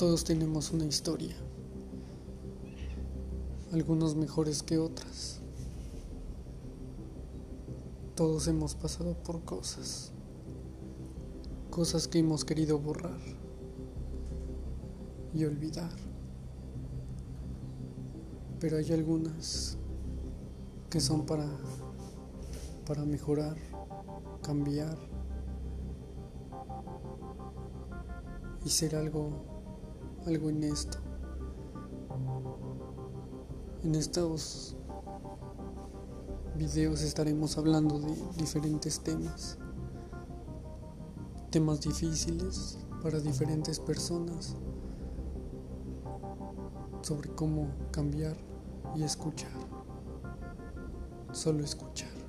Todos tenemos una historia, algunos mejores que otras. Todos hemos pasado por cosas, cosas que hemos querido borrar y olvidar. Pero hay algunas que son para para mejorar, cambiar y ser algo algo en esto. En estos videos estaremos hablando de diferentes temas, temas difíciles para diferentes personas, sobre cómo cambiar y escuchar, solo escuchar.